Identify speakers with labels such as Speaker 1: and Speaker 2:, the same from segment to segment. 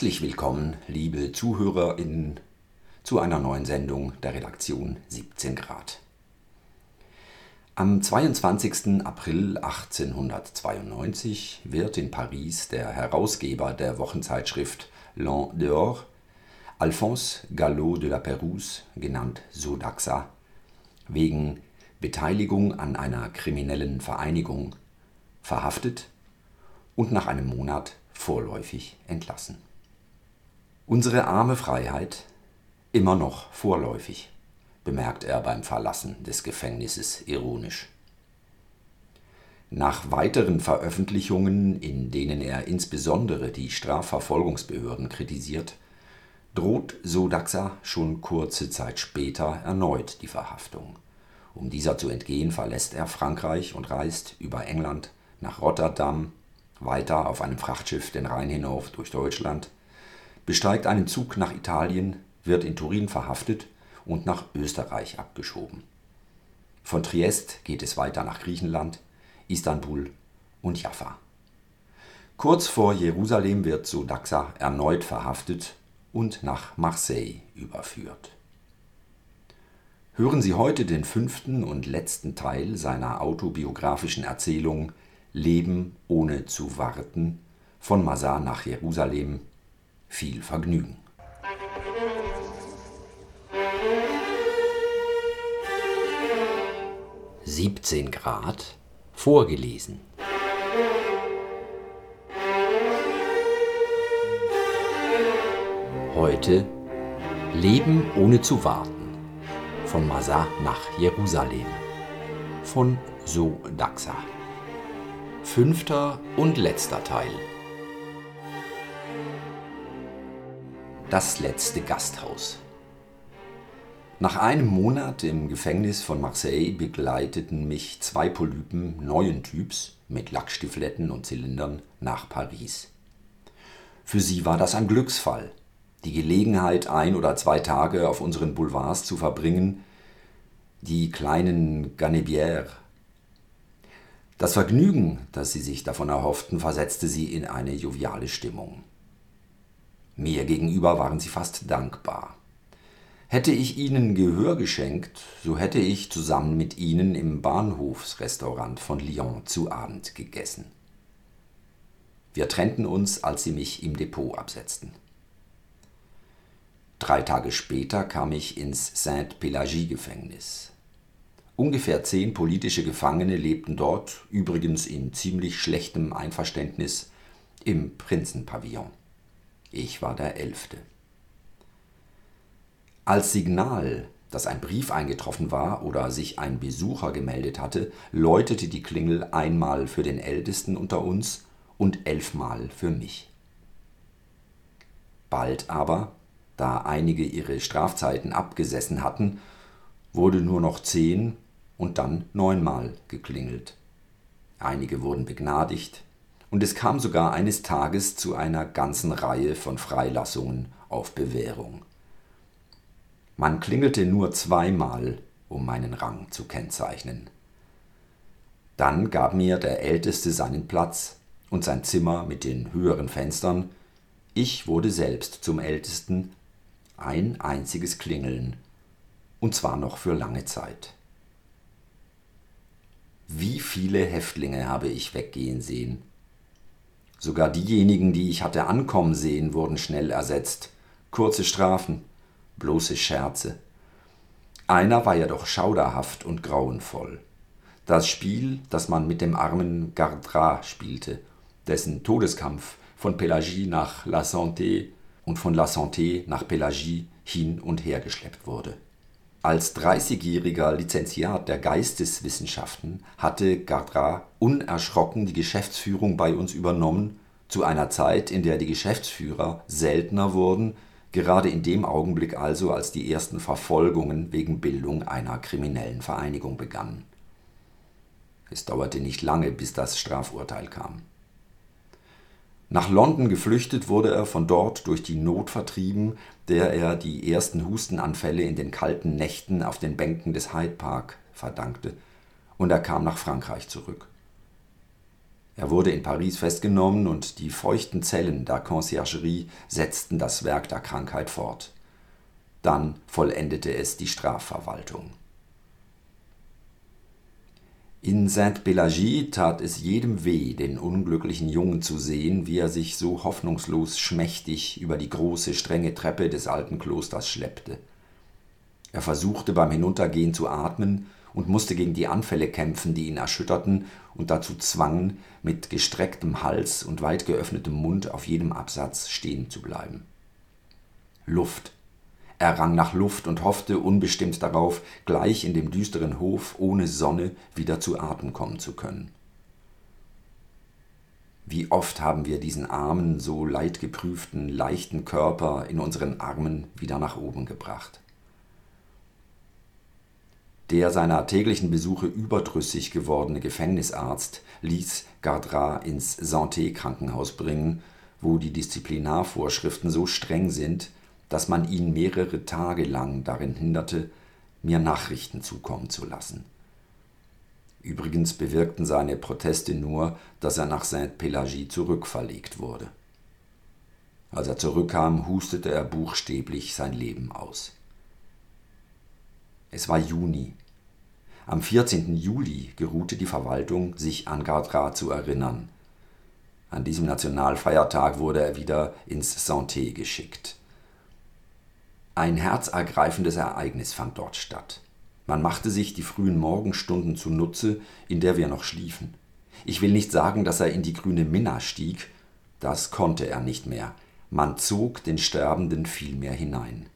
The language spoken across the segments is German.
Speaker 1: Herzlich willkommen, liebe ZuhörerInnen, zu einer neuen Sendung der Redaktion 17 Grad. Am 22. April 1892 wird in Paris der Herausgeber der Wochenzeitschrift L'An dehors, Alphonse Gallo de la Pérouse, genannt Sodaxa, wegen Beteiligung an einer kriminellen Vereinigung verhaftet und nach einem Monat vorläufig entlassen. Unsere arme Freiheit immer noch vorläufig, bemerkt er beim Verlassen des Gefängnisses ironisch. Nach weiteren Veröffentlichungen, in denen er insbesondere die Strafverfolgungsbehörden kritisiert, droht Sodaxa schon kurze Zeit später erneut die Verhaftung. Um dieser zu entgehen, verlässt er Frankreich und reist über England nach Rotterdam, weiter auf einem Frachtschiff den Rhein hinauf durch Deutschland, besteigt einen Zug nach Italien, wird in Turin verhaftet und nach Österreich abgeschoben. Von Triest geht es weiter nach Griechenland, Istanbul und Jaffa. Kurz vor Jerusalem wird Sodaxa erneut verhaftet und nach Marseille überführt. Hören Sie heute den fünften und letzten Teil seiner autobiografischen Erzählung Leben ohne zu warten von Masar nach Jerusalem. Viel Vergnügen. Siebzehn Grad vorgelesen. Heute Leben ohne zu warten von Masar nach Jerusalem von So Daxa. Fünfter und letzter Teil. Das letzte Gasthaus. Nach einem Monat im Gefängnis von Marseille begleiteten mich zwei Polypen neuen Typs mit Lackstifletten und Zylindern nach Paris. Für sie war das ein Glücksfall, die Gelegenheit, ein oder zwei Tage auf unseren Boulevards zu verbringen, die kleinen Ganebières das Vergnügen, das sie sich davon erhofften, versetzte sie in eine joviale Stimmung. Mir gegenüber waren sie fast dankbar. Hätte ich ihnen Gehör geschenkt, so hätte ich zusammen mit ihnen im Bahnhofsrestaurant von Lyon zu Abend gegessen. Wir trennten uns, als sie mich im Depot absetzten. Drei Tage später kam ich ins Saint-Pélagie-Gefängnis. Ungefähr zehn politische Gefangene lebten dort, übrigens in ziemlich schlechtem Einverständnis, im Prinzenpavillon. Ich war der Elfte. Als Signal, dass ein Brief eingetroffen war oder sich ein Besucher gemeldet hatte, läutete die Klingel einmal für den Ältesten unter uns und elfmal für mich. Bald aber, da einige ihre Strafzeiten abgesessen hatten, wurde nur noch zehn und dann neunmal geklingelt. Einige wurden begnadigt, und es kam sogar eines Tages zu einer ganzen Reihe von Freilassungen auf Bewährung. Man klingelte nur zweimal, um meinen Rang zu kennzeichnen. Dann gab mir der Älteste seinen Platz und sein Zimmer mit den höheren Fenstern. Ich wurde selbst zum Ältesten. Ein einziges Klingeln, und zwar noch für lange Zeit. Wie viele Häftlinge habe ich weggehen sehen? Sogar diejenigen, die ich hatte ankommen sehen, wurden schnell ersetzt. Kurze Strafen, bloße Scherze. Einer war ja doch schauderhaft und grauenvoll. Das Spiel, das man mit dem armen Gardra spielte, dessen Todeskampf von Pélagie nach La Santé und von La Santé nach Pélagie hin und her geschleppt wurde. Als 30-jähriger Lizenziat der Geisteswissenschaften hatte Gardra unerschrocken die Geschäftsführung bei uns übernommen, zu einer Zeit, in der die Geschäftsführer seltener wurden, gerade in dem Augenblick also, als die ersten Verfolgungen wegen Bildung einer kriminellen Vereinigung begannen. Es dauerte nicht lange, bis das Strafurteil kam nach London geflüchtet wurde er von dort durch die Not vertrieben, der er die ersten Hustenanfälle in den kalten Nächten auf den Bänken des Hyde Park verdankte, und er kam nach Frankreich zurück. Er wurde in Paris festgenommen und die feuchten Zellen der Conciergerie setzten das Werk der Krankheit fort. Dann vollendete es die Strafverwaltung. In Sainte-Pélagie tat es jedem weh, den unglücklichen Jungen zu sehen, wie er sich so hoffnungslos schmächtig über die große, strenge Treppe des alten Klosters schleppte. Er versuchte beim Hinuntergehen zu atmen und musste gegen die Anfälle kämpfen, die ihn erschütterten und dazu zwangen, mit gestrecktem Hals und weit geöffnetem Mund auf jedem Absatz stehen zu bleiben. Luft, er rang nach Luft und hoffte unbestimmt darauf, gleich in dem düsteren Hof ohne Sonne wieder zu Atem kommen zu können. Wie oft haben wir diesen armen, so leidgeprüften, leichten Körper in unseren Armen wieder nach oben gebracht. Der seiner täglichen Besuche überdrüssig gewordene Gefängnisarzt ließ Gardrat ins Santé-Krankenhaus bringen, wo die Disziplinarvorschriften so streng sind, dass man ihn mehrere Tage lang darin hinderte, mir Nachrichten zukommen zu lassen. Übrigens bewirkten seine Proteste nur, dass er nach Sainte-Pélagie zurückverlegt wurde. Als er zurückkam, hustete er buchstäblich sein Leben aus. Es war Juni. Am 14. Juli geruhte die Verwaltung, sich an Gardrat zu erinnern. An diesem Nationalfeiertag wurde er wieder ins Santé geschickt. Ein herzergreifendes Ereignis fand dort statt. Man machte sich die frühen Morgenstunden zunutze, in der wir noch schliefen. Ich will nicht sagen, dass er in die grüne Minna stieg, das konnte er nicht mehr. Man zog den Sterbenden vielmehr hinein.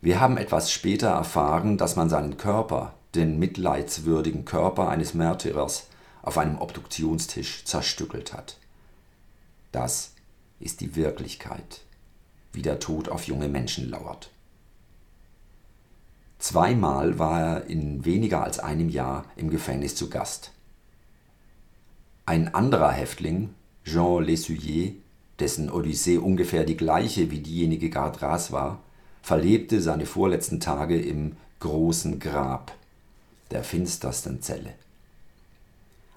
Speaker 1: Wir haben etwas später erfahren, dass man seinen Körper, den mitleidswürdigen Körper eines Märtyrers, auf einem Obduktionstisch zerstückelt hat. Das ist die Wirklichkeit wie der Tod auf junge Menschen lauert. Zweimal war er in weniger als einem Jahr im Gefängnis zu Gast. Ein anderer Häftling, Jean Lessuyer, dessen Odyssee ungefähr die gleiche wie diejenige Gardras war, verlebte seine vorletzten Tage im großen Grab, der finstersten Zelle.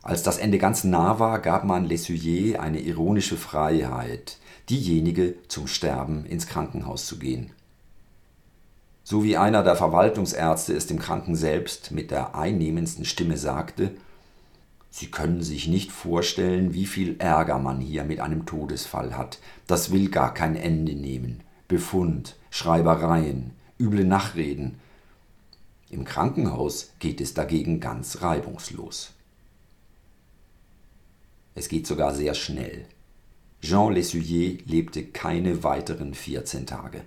Speaker 1: Als das Ende ganz nah war, gab man Lessuyer eine ironische Freiheit, diejenige zum Sterben ins Krankenhaus zu gehen. So wie einer der Verwaltungsärzte es dem Kranken selbst mit der einnehmendsten Stimme sagte, Sie können sich nicht vorstellen, wie viel Ärger man hier mit einem Todesfall hat. Das will gar kein Ende nehmen. Befund, Schreibereien, üble Nachreden. Im Krankenhaus geht es dagegen ganz reibungslos. Es geht sogar sehr schnell. Jean Lessuyer lebte keine weiteren 14 Tage.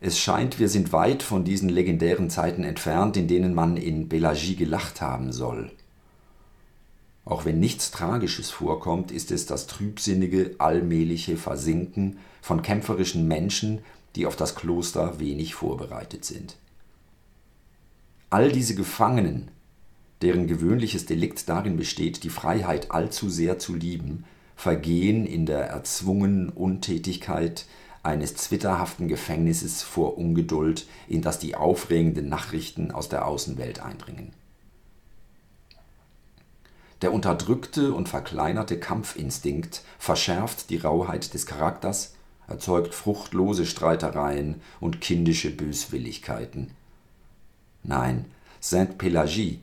Speaker 1: Es scheint, wir sind weit von diesen legendären Zeiten entfernt, in denen man in Belagie gelacht haben soll. Auch wenn nichts Tragisches vorkommt, ist es das trübsinnige, allmähliche Versinken von kämpferischen Menschen, die auf das Kloster wenig vorbereitet sind. All diese Gefangenen, deren gewöhnliches Delikt darin besteht, die Freiheit allzu sehr zu lieben, vergehen in der erzwungenen Untätigkeit eines zwitterhaften Gefängnisses vor Ungeduld, in das die aufregenden Nachrichten aus der Außenwelt eindringen. Der unterdrückte und verkleinerte Kampfinstinkt verschärft die Rauheit des Charakters, erzeugt fruchtlose Streitereien und kindische Böswilligkeiten. Nein, Sainte-Pélagie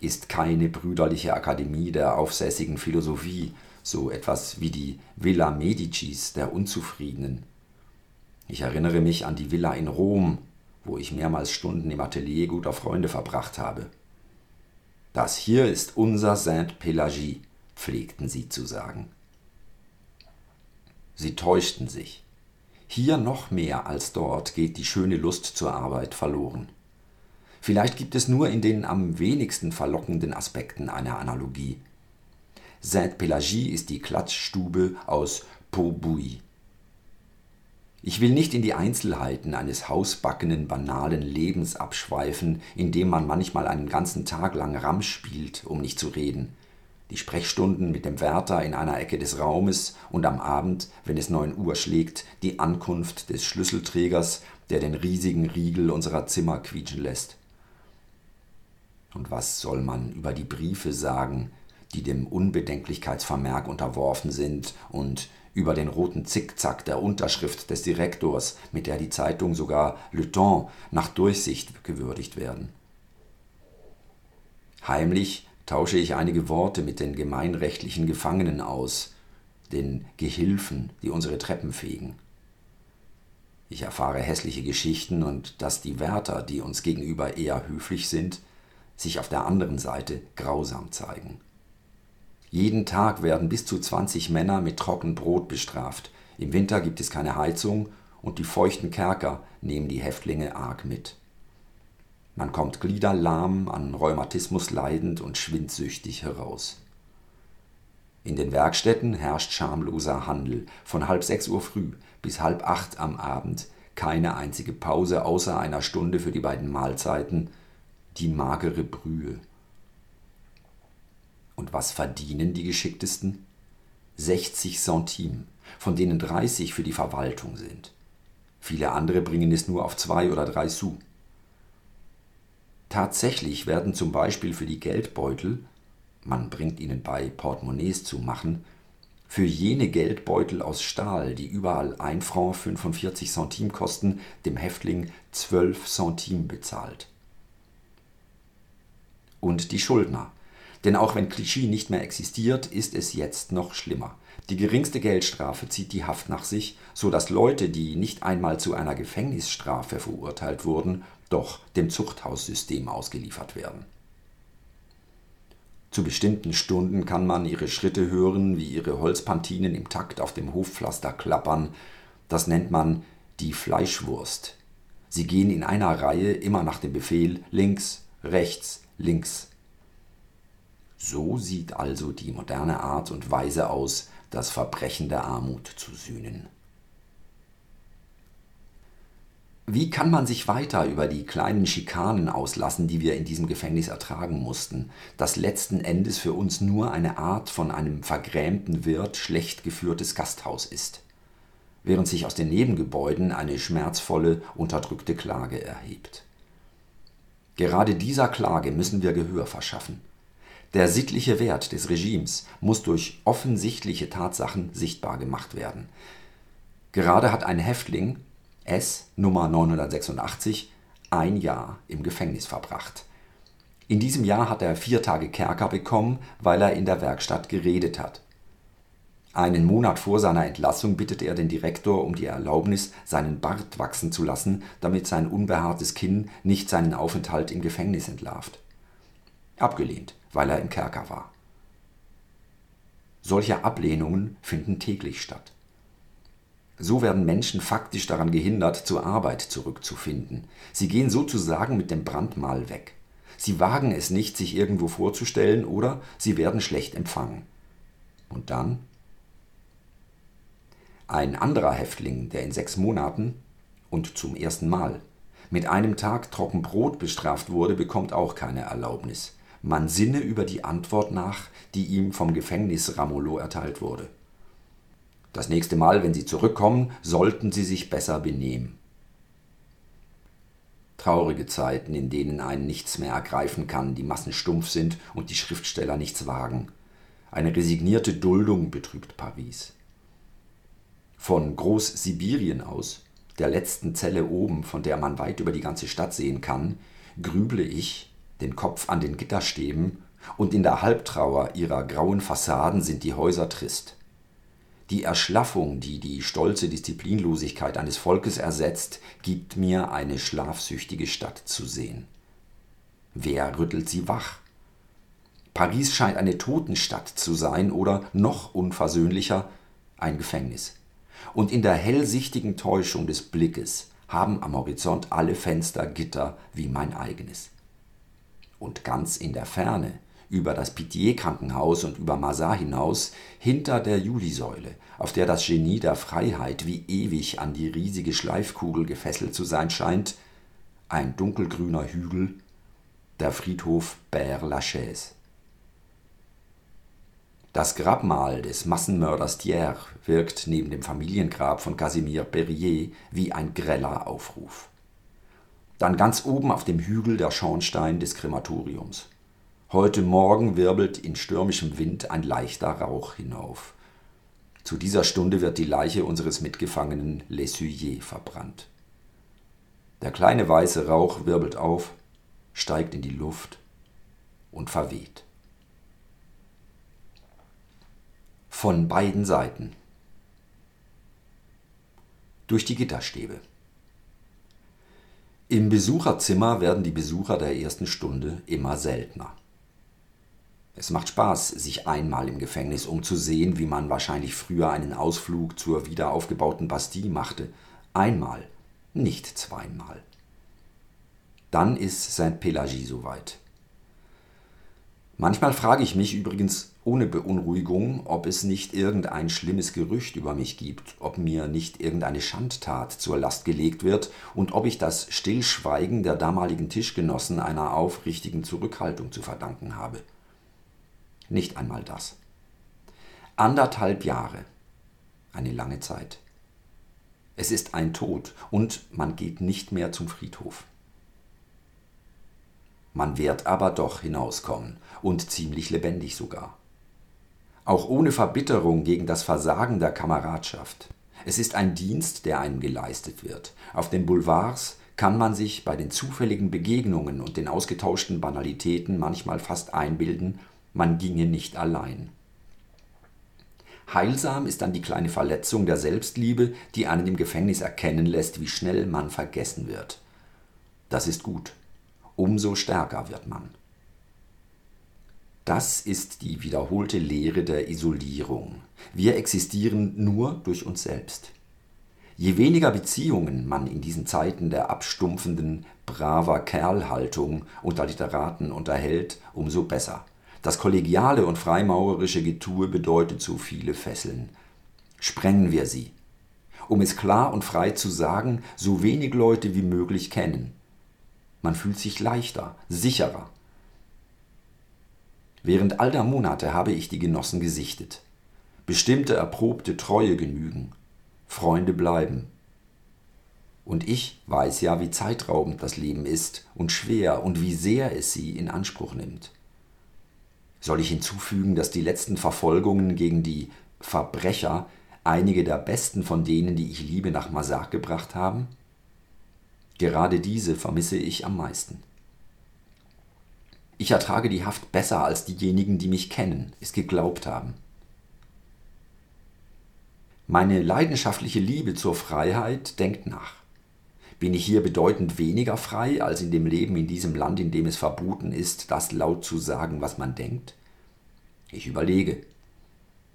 Speaker 1: ist keine brüderliche Akademie der aufsässigen Philosophie, so etwas wie die Villa Medicis der Unzufriedenen. Ich erinnere mich an die Villa in Rom, wo ich mehrmals Stunden im Atelier guter Freunde verbracht habe. Das hier ist unser Sainte-Pélagie, pflegten sie zu sagen. Sie täuschten sich. Hier noch mehr als dort geht die schöne Lust zur Arbeit verloren. Vielleicht gibt es nur in den am wenigsten verlockenden Aspekten eine Analogie. Sainte-Pélagie ist die Klatschstube aus Pot-Bouilly. Ich will nicht in die Einzelheiten eines hausbackenen, banalen Lebens abschweifen, in dem man manchmal einen ganzen Tag lang Ramm spielt, um nicht zu reden. Die Sprechstunden mit dem Wärter in einer Ecke des Raumes und am Abend, wenn es neun Uhr schlägt, die Ankunft des Schlüsselträgers, der den riesigen Riegel unserer Zimmer quietschen lässt. Und was soll man über die Briefe sagen, die dem Unbedenklichkeitsvermerk unterworfen sind und über den roten Zickzack der Unterschrift des Direktors, mit der die Zeitung sogar Le Temps nach Durchsicht gewürdigt werden. Heimlich tausche ich einige Worte mit den gemeinrechtlichen Gefangenen aus, den Gehilfen, die unsere Treppen fegen. Ich erfahre hässliche Geschichten und dass die Wärter, die uns gegenüber eher höflich sind, sich auf der anderen Seite grausam zeigen. Jeden Tag werden bis zu 20 Männer mit trockenem Brot bestraft. Im Winter gibt es keine Heizung und die feuchten Kerker nehmen die Häftlinge arg mit. Man kommt gliederlahm, an Rheumatismus leidend und schwindsüchtig heraus. In den Werkstätten herrscht schamloser Handel. Von halb sechs Uhr früh bis halb acht am Abend keine einzige Pause außer einer Stunde für die beiden Mahlzeiten, die magere Brühe. Und was verdienen die Geschicktesten? 60 Centime, von denen 30 für die Verwaltung sind. Viele andere bringen es nur auf zwei oder drei Sous. Tatsächlich werden zum Beispiel für die Geldbeutel, man bringt ihnen bei, Portemonnaies zu machen, für jene Geldbeutel aus Stahl, die überall 1 Franc 45 Centime kosten, dem Häftling 12 Centime bezahlt. Und die Schuldner, denn auch wenn Clichy nicht mehr existiert, ist es jetzt noch schlimmer. Die geringste Geldstrafe zieht die Haft nach sich, so dass Leute, die nicht einmal zu einer Gefängnisstrafe verurteilt wurden, doch dem Zuchthaussystem ausgeliefert werden. Zu bestimmten Stunden kann man ihre Schritte hören, wie ihre Holzpantinen im Takt auf dem Hofpflaster klappern. Das nennt man die Fleischwurst. Sie gehen in einer Reihe immer nach dem Befehl links, rechts, links. So sieht also die moderne Art und Weise aus, das Verbrechen der Armut zu sühnen. Wie kann man sich weiter über die kleinen Schikanen auslassen, die wir in diesem Gefängnis ertragen mussten, das letzten Endes für uns nur eine Art von einem vergrämten Wirt schlecht geführtes Gasthaus ist, während sich aus den Nebengebäuden eine schmerzvolle, unterdrückte Klage erhebt. Gerade dieser Klage müssen wir Gehör verschaffen. Der sittliche Wert des Regimes muss durch offensichtliche Tatsachen sichtbar gemacht werden. Gerade hat ein Häftling, S Nummer 986, ein Jahr im Gefängnis verbracht. In diesem Jahr hat er vier Tage Kerker bekommen, weil er in der Werkstatt geredet hat. Einen Monat vor seiner Entlassung bittet er den Direktor um die Erlaubnis, seinen Bart wachsen zu lassen, damit sein unbehaartes Kinn nicht seinen Aufenthalt im Gefängnis entlarvt. Abgelehnt weil er im Kerker war. Solche Ablehnungen finden täglich statt. So werden Menschen faktisch daran gehindert, zur Arbeit zurückzufinden. Sie gehen sozusagen mit dem Brandmal weg. Sie wagen es nicht, sich irgendwo vorzustellen oder sie werden schlecht empfangen. Und dann? Ein anderer Häftling, der in sechs Monaten und zum ersten Mal mit einem Tag trocken Brot bestraft wurde, bekommt auch keine Erlaubnis man sinne über die Antwort nach, die ihm vom Gefängnis Ramelow erteilt wurde. Das nächste Mal, wenn Sie zurückkommen, sollten Sie sich besser benehmen. Traurige Zeiten, in denen einen nichts mehr ergreifen kann, die Massen stumpf sind und die Schriftsteller nichts wagen. Eine resignierte Duldung betrübt Paris. Von Groß-Sibirien aus, der letzten Zelle oben, von der man weit über die ganze Stadt sehen kann, grüble ich, den Kopf an den Gitterstäben, und in der Halbtrauer ihrer grauen Fassaden sind die Häuser trist. Die Erschlaffung, die die stolze Disziplinlosigkeit eines Volkes ersetzt, gibt mir eine schlafsüchtige Stadt zu sehen. Wer rüttelt sie wach? Paris scheint eine Totenstadt zu sein oder noch unversöhnlicher ein Gefängnis. Und in der hellsichtigen Täuschung des Blickes haben am Horizont alle Fenster Gitter wie mein eigenes und ganz in der Ferne, über das Pitié-Krankenhaus und über Mazar hinaus, hinter der Julisäule, auf der das Genie der Freiheit wie ewig an die riesige Schleifkugel gefesselt zu sein scheint, ein dunkelgrüner Hügel, der Friedhof Père-Lachaise. Das Grabmal des Massenmörders Thiers wirkt neben dem Familiengrab von Casimir Perrier wie ein greller Aufruf. Dann ganz oben auf dem Hügel der Schornstein des Krematoriums. Heute Morgen wirbelt in stürmischem Wind ein leichter Rauch hinauf. Zu dieser Stunde wird die Leiche unseres Mitgefangenen Lessuyer verbrannt. Der kleine weiße Rauch wirbelt auf, steigt in die Luft und verweht. Von beiden Seiten. Durch die Gitterstäbe. Im Besucherzimmer werden die Besucher der ersten Stunde immer seltener. Es macht Spaß, sich einmal im Gefängnis umzusehen, wie man wahrscheinlich früher einen Ausflug zur wiederaufgebauten Bastille machte. Einmal, nicht zweimal. Dann ist Saint-Pélagie soweit. Manchmal frage ich mich übrigens ohne Beunruhigung, ob es nicht irgendein schlimmes Gerücht über mich gibt, ob mir nicht irgendeine Schandtat zur Last gelegt wird und ob ich das Stillschweigen der damaligen Tischgenossen einer aufrichtigen Zurückhaltung zu verdanken habe. Nicht einmal das. Anderthalb Jahre. Eine lange Zeit. Es ist ein Tod und man geht nicht mehr zum Friedhof. Man wird aber doch hinauskommen und ziemlich lebendig sogar. Auch ohne Verbitterung gegen das Versagen der Kameradschaft. Es ist ein Dienst, der einem geleistet wird. Auf den Boulevards kann man sich bei den zufälligen Begegnungen und den ausgetauschten Banalitäten manchmal fast einbilden, man ginge nicht allein. Heilsam ist dann die kleine Verletzung der Selbstliebe, die einen im Gefängnis erkennen lässt, wie schnell man vergessen wird. Das ist gut umso stärker wird man. Das ist die wiederholte Lehre der Isolierung. Wir existieren nur durch uns selbst. Je weniger Beziehungen man in diesen Zeiten der abstumpfenden, braver Kerlhaltung unter Literaten unterhält, umso besser. Das kollegiale und freimaurerische Getue bedeutet so viele Fesseln. Sprengen wir sie. Um es klar und frei zu sagen, so wenig Leute wie möglich kennen. Man fühlt sich leichter, sicherer. Während all der Monate habe ich die Genossen gesichtet. Bestimmte erprobte Treue genügen. Freunde bleiben. Und ich weiß ja, wie zeitraubend das Leben ist und schwer und wie sehr es sie in Anspruch nimmt. Soll ich hinzufügen, dass die letzten Verfolgungen gegen die Verbrecher einige der besten von denen, die ich liebe, nach Massacre gebracht haben? Gerade diese vermisse ich am meisten. Ich ertrage die Haft besser als diejenigen, die mich kennen, es geglaubt haben. Meine leidenschaftliche Liebe zur Freiheit denkt nach. Bin ich hier bedeutend weniger frei als in dem Leben in diesem Land, in dem es verboten ist, das laut zu sagen, was man denkt? Ich überlege.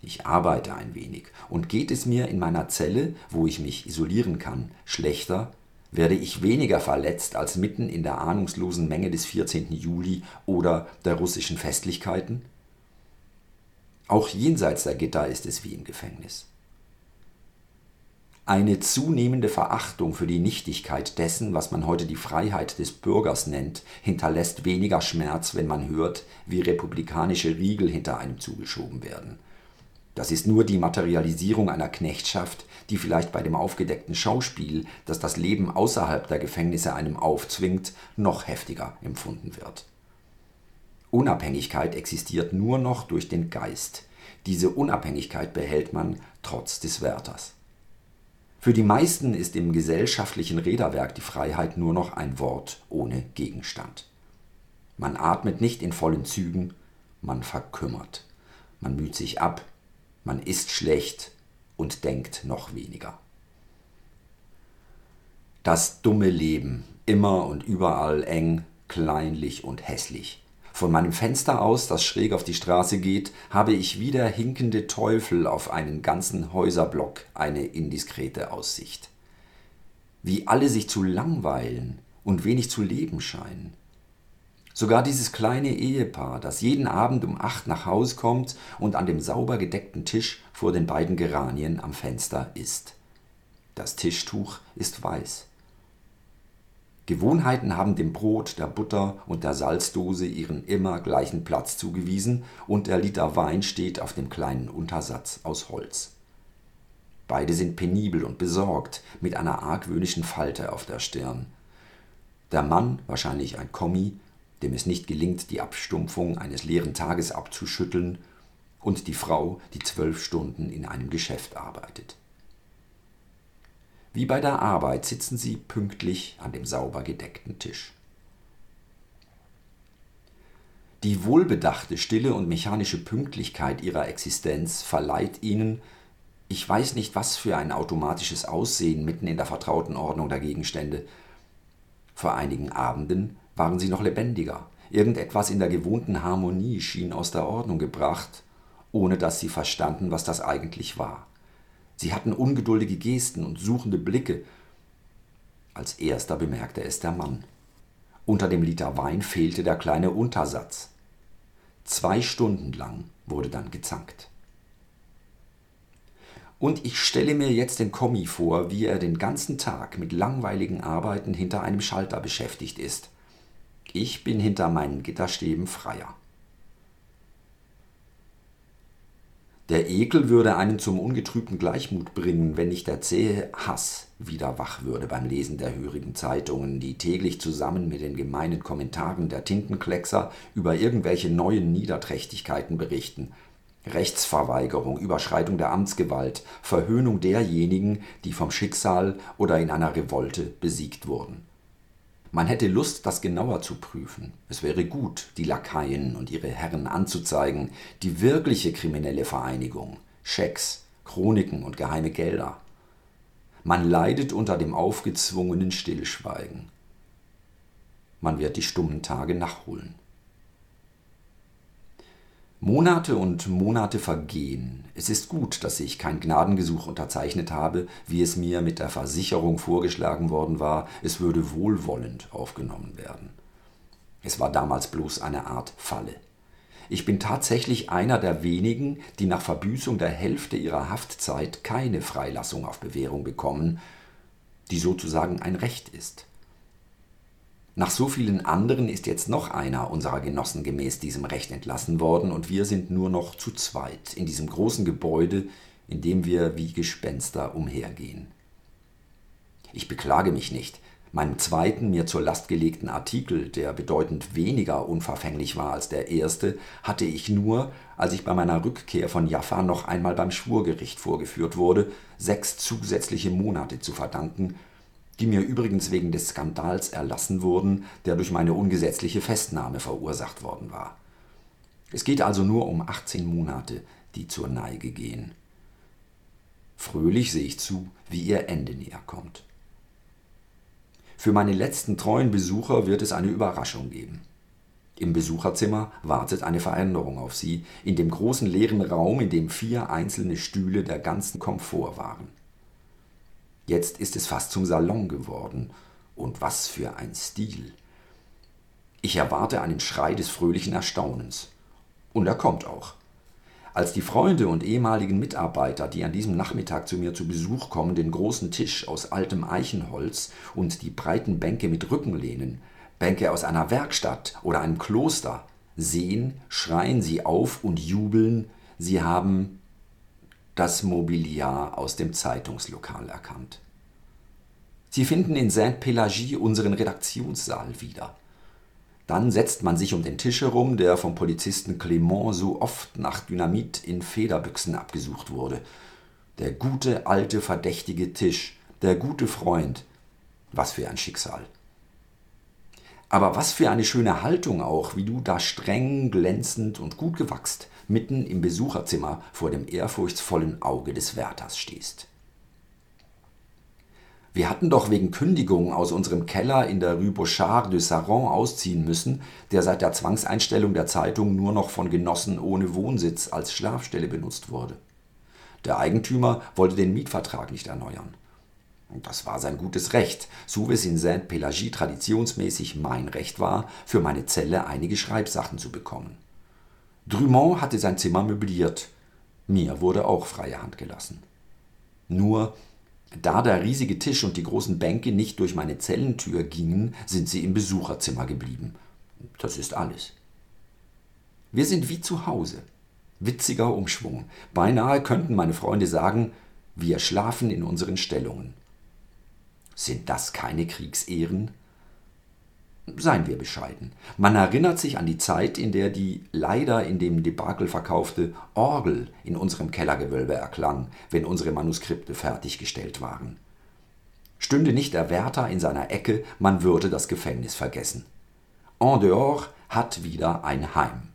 Speaker 1: Ich arbeite ein wenig. Und geht es mir in meiner Zelle, wo ich mich isolieren kann, schlechter werde ich weniger verletzt als mitten in der ahnungslosen Menge des 14. Juli oder der russischen Festlichkeiten? Auch jenseits der Gitter ist es wie im Gefängnis. Eine zunehmende Verachtung für die Nichtigkeit dessen, was man heute die Freiheit des Bürgers nennt, hinterlässt weniger Schmerz, wenn man hört, wie republikanische Riegel hinter einem zugeschoben werden. Das ist nur die Materialisierung einer Knechtschaft, die vielleicht bei dem aufgedeckten Schauspiel, das das Leben außerhalb der Gefängnisse einem aufzwingt, noch heftiger empfunden wird. Unabhängigkeit existiert nur noch durch den Geist. Diese Unabhängigkeit behält man trotz des Wärters. Für die meisten ist im gesellschaftlichen Räderwerk die Freiheit nur noch ein Wort ohne Gegenstand. Man atmet nicht in vollen Zügen, man verkümmert. Man müht sich ab, man isst schlecht und denkt noch weniger. Das dumme Leben, immer und überall eng, kleinlich und hässlich. Von meinem Fenster aus, das schräg auf die Straße geht, habe ich wie der hinkende Teufel auf einen ganzen Häuserblock eine indiskrete Aussicht. Wie alle sich zu langweilen und wenig zu leben scheinen. Sogar dieses kleine Ehepaar, das jeden Abend um acht nach Haus kommt und an dem sauber gedeckten Tisch vor den beiden Geranien am Fenster isst. Das Tischtuch ist weiß. Gewohnheiten haben dem Brot, der Butter und der Salzdose ihren immer gleichen Platz zugewiesen und der Liter Wein steht auf dem kleinen Untersatz aus Holz. Beide sind penibel und besorgt, mit einer argwöhnischen Falte auf der Stirn. Der Mann, wahrscheinlich ein Kommi, dem es nicht gelingt, die Abstumpfung eines leeren Tages abzuschütteln, und die Frau, die zwölf Stunden in einem Geschäft arbeitet. Wie bei der Arbeit sitzen sie pünktlich an dem sauber gedeckten Tisch. Die wohlbedachte, stille und mechanische Pünktlichkeit ihrer Existenz verleiht ihnen, ich weiß nicht was für ein automatisches Aussehen mitten in der vertrauten Ordnung der Gegenstände. Vor einigen Abenden waren sie noch lebendiger. Irgendetwas in der gewohnten Harmonie schien aus der Ordnung gebracht, ohne dass sie verstanden, was das eigentlich war. Sie hatten ungeduldige Gesten und suchende Blicke. Als erster bemerkte es der Mann. Unter dem Liter Wein fehlte der kleine Untersatz. Zwei Stunden lang wurde dann gezankt. Und ich stelle mir jetzt den Kommi vor, wie er den ganzen Tag mit langweiligen Arbeiten hinter einem Schalter beschäftigt ist. Ich bin hinter meinen Gitterstäben freier. Der Ekel würde einen zum ungetrübten Gleichmut bringen, wenn nicht der zähe Hass wieder wach würde beim Lesen der hörigen Zeitungen, die täglich zusammen mit den gemeinen Kommentaren der Tintenkleckser über irgendwelche neuen Niederträchtigkeiten berichten. Rechtsverweigerung, Überschreitung der Amtsgewalt, Verhöhnung derjenigen, die vom Schicksal oder in einer Revolte besiegt wurden. Man hätte Lust, das genauer zu prüfen. Es wäre gut, die Lakaien und ihre Herren anzuzeigen, die wirkliche kriminelle Vereinigung, Schecks, Chroniken und geheime Gelder. Man leidet unter dem aufgezwungenen Stillschweigen. Man wird die stummen Tage nachholen. Monate und Monate vergehen. Es ist gut, dass ich kein Gnadengesuch unterzeichnet habe, wie es mir mit der Versicherung vorgeschlagen worden war, es würde wohlwollend aufgenommen werden. Es war damals bloß eine Art Falle. Ich bin tatsächlich einer der wenigen, die nach Verbüßung der Hälfte ihrer Haftzeit keine Freilassung auf Bewährung bekommen, die sozusagen ein Recht ist. Nach so vielen anderen ist jetzt noch einer unserer Genossen gemäß diesem Recht entlassen worden und wir sind nur noch zu zweit in diesem großen Gebäude, in dem wir wie Gespenster umhergehen. Ich beklage mich nicht. Meinem zweiten mir zur Last gelegten Artikel, der bedeutend weniger unverfänglich war als der erste, hatte ich nur, als ich bei meiner Rückkehr von Jaffa noch einmal beim Schwurgericht vorgeführt wurde, sechs zusätzliche Monate zu verdanken, die mir übrigens wegen des Skandals erlassen wurden, der durch meine ungesetzliche Festnahme verursacht worden war. Es geht also nur um 18 Monate, die zur Neige gehen. Fröhlich sehe ich zu, wie ihr Ende näher kommt. Für meine letzten treuen Besucher wird es eine Überraschung geben. Im Besucherzimmer wartet eine Veränderung auf sie, in dem großen leeren Raum, in dem vier einzelne Stühle der ganzen Komfort waren. Jetzt ist es fast zum Salon geworden. Und was für ein Stil. Ich erwarte einen Schrei des fröhlichen Erstaunens. Und er kommt auch. Als die Freunde und ehemaligen Mitarbeiter, die an diesem Nachmittag zu mir zu Besuch kommen, den großen Tisch aus altem Eichenholz und die breiten Bänke mit Rückenlehnen, Bänke aus einer Werkstatt oder einem Kloster, sehen, schreien sie auf und jubeln, sie haben das Mobiliar aus dem Zeitungslokal erkannt. Sie finden in Saint-Pélagie unseren Redaktionssaal wieder. Dann setzt man sich um den Tisch herum, der vom Polizisten Clément so oft nach Dynamit in Federbüchsen abgesucht wurde. Der gute, alte, verdächtige Tisch, der gute Freund. Was für ein Schicksal. Aber was für eine schöne Haltung auch, wie du da streng, glänzend und gut gewachst mitten im Besucherzimmer vor dem ehrfurchtsvollen Auge des Wärters stehst. Wir hatten doch wegen Kündigung aus unserem Keller in der Rue Bochard de Saron ausziehen müssen, der seit der Zwangseinstellung der Zeitung nur noch von Genossen ohne Wohnsitz als Schlafstelle benutzt wurde. Der Eigentümer wollte den Mietvertrag nicht erneuern. Und das war sein gutes Recht, so wie es in Saint-Pélagie traditionsmäßig mein Recht war, für meine Zelle einige Schreibsachen zu bekommen. Drumont hatte sein Zimmer möbliert. Mir wurde auch freie Hand gelassen. Nur, da der riesige Tisch und die großen Bänke nicht durch meine Zellentür gingen, sind sie im Besucherzimmer geblieben. Das ist alles. Wir sind wie zu Hause. Witziger Umschwung. Beinahe könnten meine Freunde sagen, wir schlafen in unseren Stellungen. Sind das keine Kriegsehren? Seien wir bescheiden. Man erinnert sich an die Zeit, in der die leider in dem Debakel verkaufte Orgel in unserem Kellergewölbe erklang, wenn unsere Manuskripte fertiggestellt waren. Stünde nicht der Wärter in seiner Ecke, man würde das Gefängnis vergessen. En dehors hat wieder ein Heim.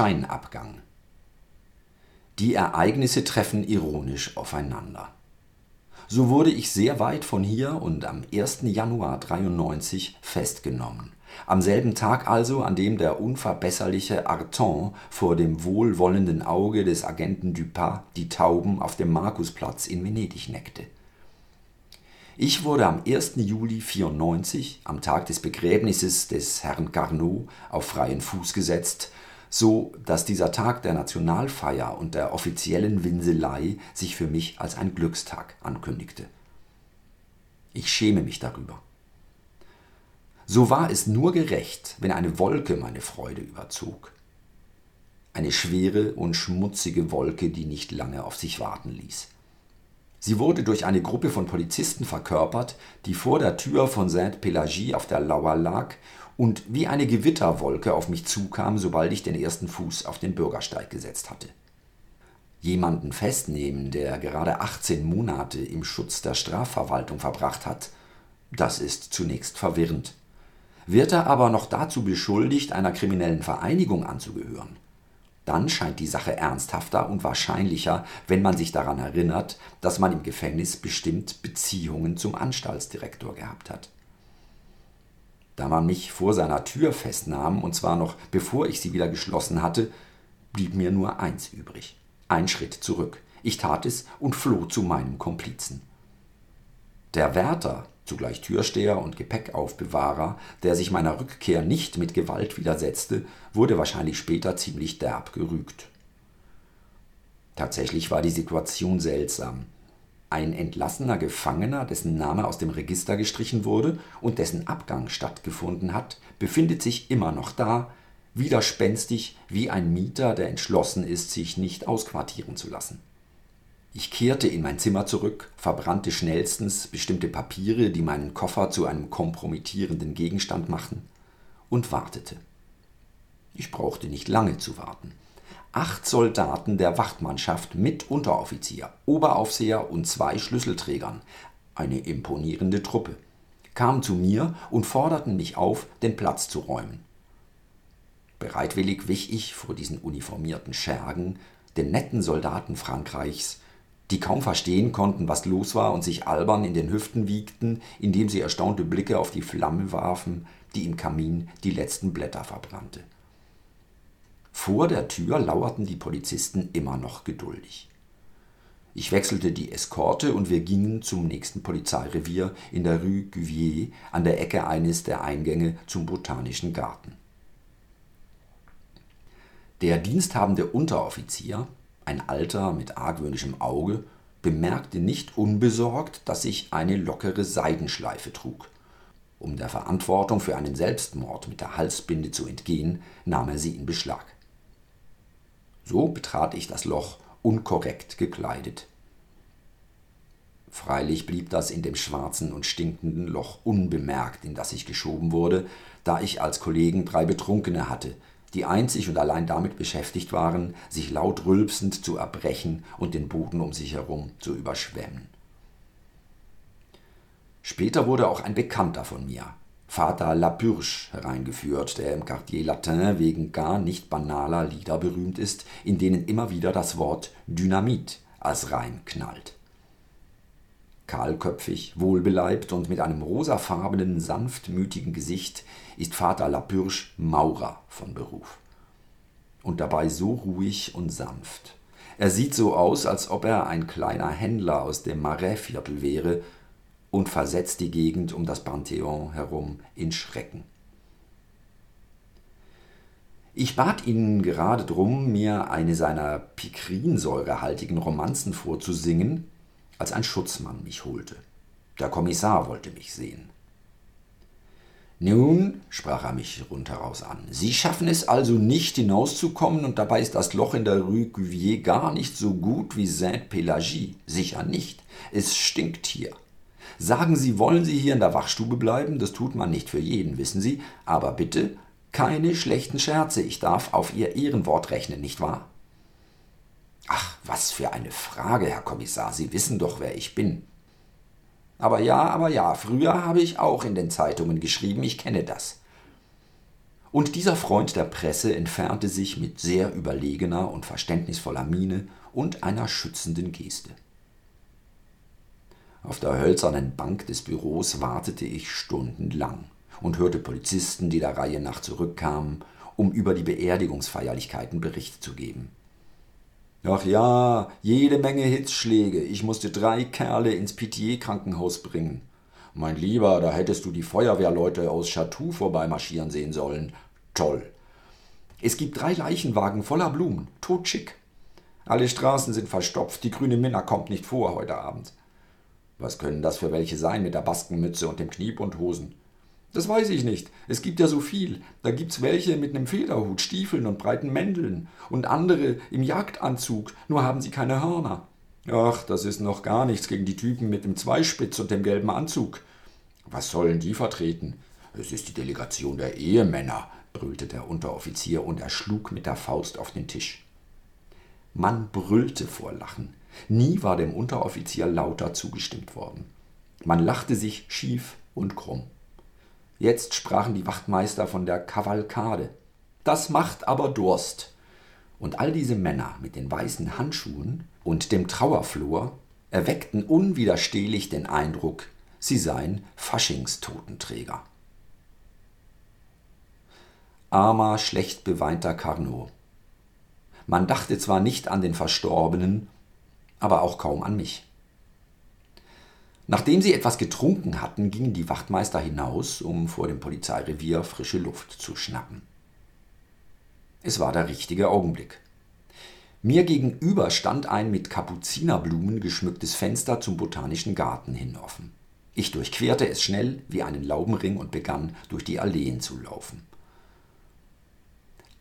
Speaker 1: Scheinabgang. Die Ereignisse treffen ironisch aufeinander. So wurde ich sehr weit von hier und am 1. Januar 93 festgenommen. Am selben Tag also, an dem der unverbesserliche Arton vor dem wohlwollenden Auge des Agenten Dupin die Tauben auf dem Markusplatz in Venedig neckte. Ich wurde am 1. Juli 94, am Tag des Begräbnisses des Herrn Carnot, auf freien Fuß gesetzt, so dass dieser Tag der Nationalfeier und der offiziellen Winselei sich für mich als ein Glückstag ankündigte. Ich schäme mich darüber. So war es nur gerecht, wenn eine Wolke meine Freude überzog. Eine schwere und schmutzige Wolke, die nicht lange auf sich warten ließ. Sie wurde durch eine Gruppe von Polizisten verkörpert, die vor der Tür von Sainte-Pélagie auf der Lauer lag und wie eine Gewitterwolke auf mich zukam, sobald ich den ersten Fuß auf den Bürgersteig gesetzt hatte. Jemanden festnehmen, der gerade 18 Monate im Schutz der Strafverwaltung verbracht hat, das ist zunächst verwirrend. Wird er aber noch dazu beschuldigt, einer kriminellen Vereinigung anzugehören, dann scheint die Sache ernsthafter und wahrscheinlicher, wenn man sich daran erinnert, dass man im Gefängnis bestimmt Beziehungen zum Anstaltsdirektor gehabt hat. Da man mich vor seiner Tür festnahm, und zwar noch bevor ich sie wieder geschlossen hatte, blieb mir nur eins übrig. Ein Schritt zurück. Ich tat es und floh zu meinem Komplizen. Der Wärter, zugleich Türsteher und Gepäckaufbewahrer, der sich meiner Rückkehr nicht mit Gewalt widersetzte, wurde wahrscheinlich später ziemlich derb gerügt. Tatsächlich war die Situation seltsam. Ein entlassener Gefangener, dessen Name aus dem Register gestrichen wurde und dessen Abgang stattgefunden hat, befindet sich immer noch da, widerspenstig wie ein Mieter, der entschlossen ist, sich nicht ausquartieren zu lassen. Ich kehrte in mein Zimmer zurück, verbrannte schnellstens bestimmte Papiere, die meinen Koffer zu einem kompromittierenden Gegenstand machten, und wartete. Ich brauchte nicht lange zu warten. Acht Soldaten der Wachtmannschaft mit Unteroffizier, Oberaufseher und zwei Schlüsselträgern, eine imponierende Truppe, kamen zu mir und forderten mich auf, den Platz zu räumen. Bereitwillig wich ich vor diesen uniformierten Schergen, den netten Soldaten Frankreichs, die kaum verstehen konnten, was los war und sich albern in den Hüften wiegten, indem sie erstaunte Blicke auf die Flamme warfen, die im Kamin die letzten Blätter verbrannte. Vor der Tür lauerten die Polizisten immer noch geduldig. Ich wechselte die Eskorte und wir gingen zum nächsten Polizeirevier in der Rue Cuvier an der Ecke eines der Eingänge zum Botanischen Garten. Der diensthabende Unteroffizier, ein Alter mit argwöhnischem Auge, bemerkte nicht unbesorgt, dass ich eine lockere Seidenschleife trug. Um der Verantwortung für einen Selbstmord mit der Halsbinde zu entgehen, nahm er sie in Beschlag. So betrat ich das Loch unkorrekt gekleidet. Freilich blieb das in dem schwarzen und stinkenden Loch unbemerkt, in das ich geschoben wurde, da ich als Kollegen drei Betrunkene hatte, die einzig und allein damit beschäftigt waren, sich laut rülpsend zu erbrechen und den Boden um sich herum zu überschwemmen. Später wurde auch ein Bekannter von mir, Vater Lapurge, hereingeführt, der im Quartier Latin wegen gar nicht banaler Lieder berühmt ist, in denen immer wieder das Wort Dynamit als Reim knallt. Kahlköpfig, wohlbeleibt und mit einem rosafarbenen, sanftmütigen Gesicht ist Vater Lapürsch Maurer von Beruf. Und dabei so ruhig und sanft. Er sieht so aus, als ob er ein kleiner Händler aus dem Marais-Viertel wäre und versetzt die Gegend um das Pantheon herum in Schrecken. Ich bat ihn gerade drum, mir eine seiner pikrinsäurehaltigen Romanzen vorzusingen, als ein Schutzmann mich holte. Der Kommissar wollte mich sehen. Nun, sprach er mich rundheraus an, Sie schaffen es also nicht hinauszukommen und dabei ist das Loch in der Rue Cuvier gar nicht so gut wie Sainte-Pélagie. Sicher nicht. Es stinkt hier. Sagen Sie, wollen Sie hier in der Wachstube bleiben? Das tut man nicht für jeden, wissen Sie. Aber bitte keine schlechten Scherze. Ich darf auf Ihr Ehrenwort rechnen, nicht wahr? Ach, was für eine Frage, Herr Kommissar. Sie wissen doch, wer ich bin. Aber ja, aber ja, früher habe ich auch in den Zeitungen geschrieben, ich kenne das. Und dieser Freund der Presse entfernte sich mit sehr überlegener und verständnisvoller Miene und einer schützenden Geste. Auf der hölzernen Bank des Büros wartete ich stundenlang und hörte Polizisten, die der Reihe nach zurückkamen, um über die Beerdigungsfeierlichkeiten Bericht zu geben. Ach ja, jede Menge Hitzschläge. Ich musste drei Kerle ins Pitié-Krankenhaus bringen. Mein Lieber, da hättest du die Feuerwehrleute aus Chatou vorbeimarschieren sehen sollen. Toll. Es gibt drei Leichenwagen voller Blumen, totschick. Alle Straßen sind verstopft, die grüne Minna kommt nicht vor heute Abend. Was können das für welche sein mit der Baskenmütze und dem Kniebundhosen? Das weiß ich nicht. Es gibt ja so viel. Da gibt's welche mit nem Federhut, Stiefeln und breiten Mänteln und andere im Jagdanzug, nur haben sie keine Hörner. Ach, das ist noch gar nichts gegen die Typen mit dem Zweispitz und dem gelben Anzug. Was sollen die vertreten? Es ist die Delegation der Ehemänner, brüllte der Unteroffizier und er schlug mit der Faust auf den Tisch. Man brüllte vor Lachen. Nie war dem Unteroffizier lauter zugestimmt worden. Man lachte sich schief und krumm. Jetzt sprachen die Wachtmeister von der Kavalkade. Das macht aber Durst. Und all diese Männer mit den weißen Handschuhen und dem Trauerflor erweckten unwiderstehlich den Eindruck, sie seien Faschingstotenträger. Armer, schlecht beweinter Carnot. Man dachte zwar nicht an den Verstorbenen, aber auch kaum an mich. Nachdem sie etwas getrunken hatten, gingen die Wachtmeister hinaus, um vor dem Polizeirevier frische Luft zu schnappen. Es war der richtige Augenblick. Mir gegenüber stand ein mit Kapuzinerblumen geschmücktes Fenster zum botanischen Garten hin offen. Ich durchquerte es schnell wie einen Laubenring und begann, durch die Alleen zu laufen.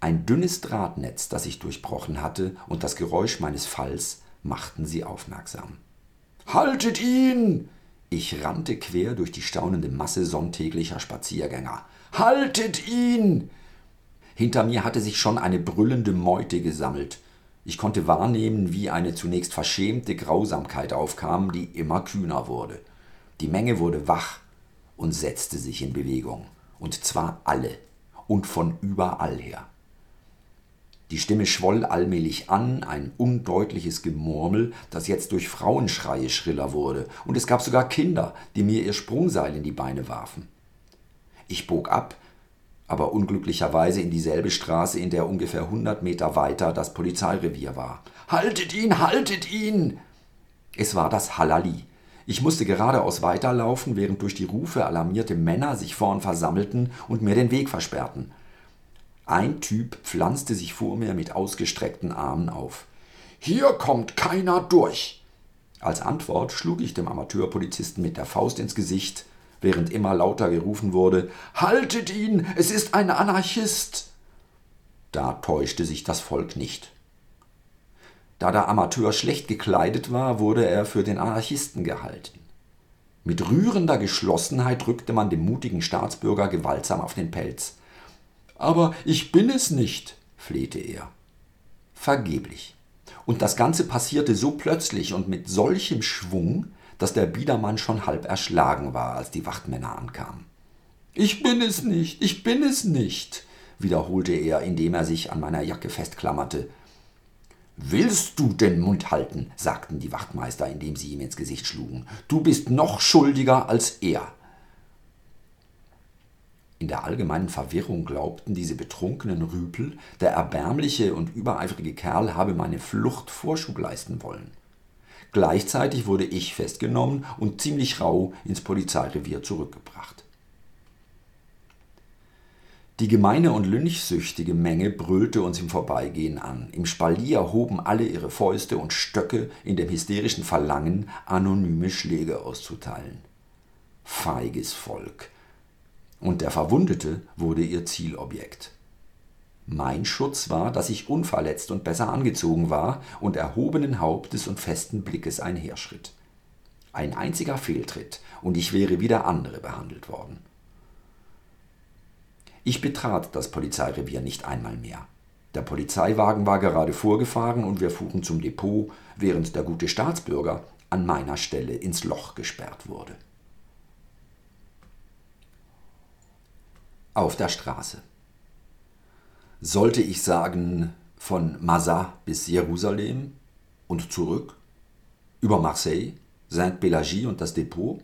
Speaker 1: Ein dünnes Drahtnetz, das ich durchbrochen hatte, und das Geräusch meines Falls machten sie aufmerksam. Haltet ihn! Ich rannte quer durch die staunende Masse sonntäglicher Spaziergänger. Haltet ihn! Hinter mir hatte sich schon eine brüllende Meute gesammelt. Ich konnte wahrnehmen, wie eine zunächst verschämte Grausamkeit aufkam, die immer kühner wurde. Die Menge wurde wach und setzte sich in Bewegung. Und zwar alle und von überall her. Die Stimme schwoll allmählich an, ein undeutliches Gemurmel, das jetzt durch Frauenschreie schriller wurde, und es gab sogar Kinder, die mir ihr Sprungseil in die Beine warfen. Ich bog ab, aber unglücklicherweise in dieselbe Straße, in der ungefähr hundert Meter weiter das Polizeirevier war. Haltet ihn, haltet ihn! Es war das Hallali. Ich musste geradeaus weiterlaufen, während durch die Rufe alarmierte Männer sich vorn versammelten und mir den Weg versperrten. Ein Typ pflanzte sich vor mir mit ausgestreckten Armen auf. Hier kommt keiner durch. Als Antwort schlug ich dem Amateurpolizisten mit der Faust ins Gesicht, während immer lauter gerufen wurde Haltet ihn, es ist ein Anarchist. Da täuschte sich das Volk nicht. Da der Amateur schlecht gekleidet war, wurde er für den Anarchisten gehalten. Mit rührender Geschlossenheit drückte man dem mutigen Staatsbürger gewaltsam auf den Pelz. Aber ich bin es nicht, flehte er. Vergeblich. Und das Ganze passierte so plötzlich und mit solchem Schwung, dass der Biedermann schon halb erschlagen war, als die Wachtmänner ankamen. Ich bin es nicht, ich bin es nicht, wiederholte er, indem er sich an meiner Jacke festklammerte. Willst du den Mund halten? sagten die Wachtmeister, indem sie ihm ins Gesicht schlugen. Du bist noch schuldiger als er. In der allgemeinen Verwirrung glaubten diese betrunkenen Rüpel, der erbärmliche und übereifrige Kerl habe meine Flucht Vorschub leisten wollen. Gleichzeitig wurde ich festgenommen und ziemlich rau ins Polizeirevier zurückgebracht. Die gemeine und lynchsüchtige Menge brüllte uns im Vorbeigehen an. Im Spalier hoben alle ihre Fäuste und Stöcke in dem hysterischen Verlangen, anonyme Schläge auszuteilen. Feiges Volk, und der Verwundete wurde ihr Zielobjekt. Mein Schutz war, dass ich unverletzt und besser angezogen war und erhobenen Hauptes und festen Blickes einherschritt. Ein einziger Fehltritt, und ich wäre wie der andere behandelt worden. Ich betrat das Polizeirevier nicht einmal mehr. Der Polizeiwagen war gerade vorgefahren und wir fuhren zum Depot, während der gute Staatsbürger an meiner Stelle ins Loch gesperrt wurde. Auf der Straße. Sollte ich sagen, von Massa bis Jerusalem und zurück? Über Marseille, Sainte-Pélagie und das Depot?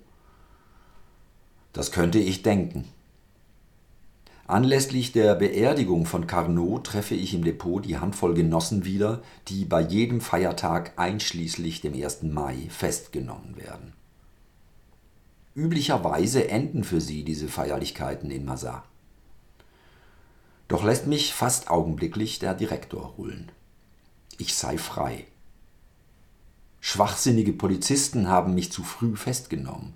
Speaker 1: Das könnte ich denken. Anlässlich der Beerdigung von Carnot treffe ich im Depot die Handvoll Genossen wieder, die bei jedem Feiertag einschließlich dem 1. Mai festgenommen werden. Üblicherweise enden für sie diese Feierlichkeiten in Massa. Doch lässt mich fast augenblicklich der Direktor holen. Ich sei frei. Schwachsinnige Polizisten haben mich zu früh festgenommen.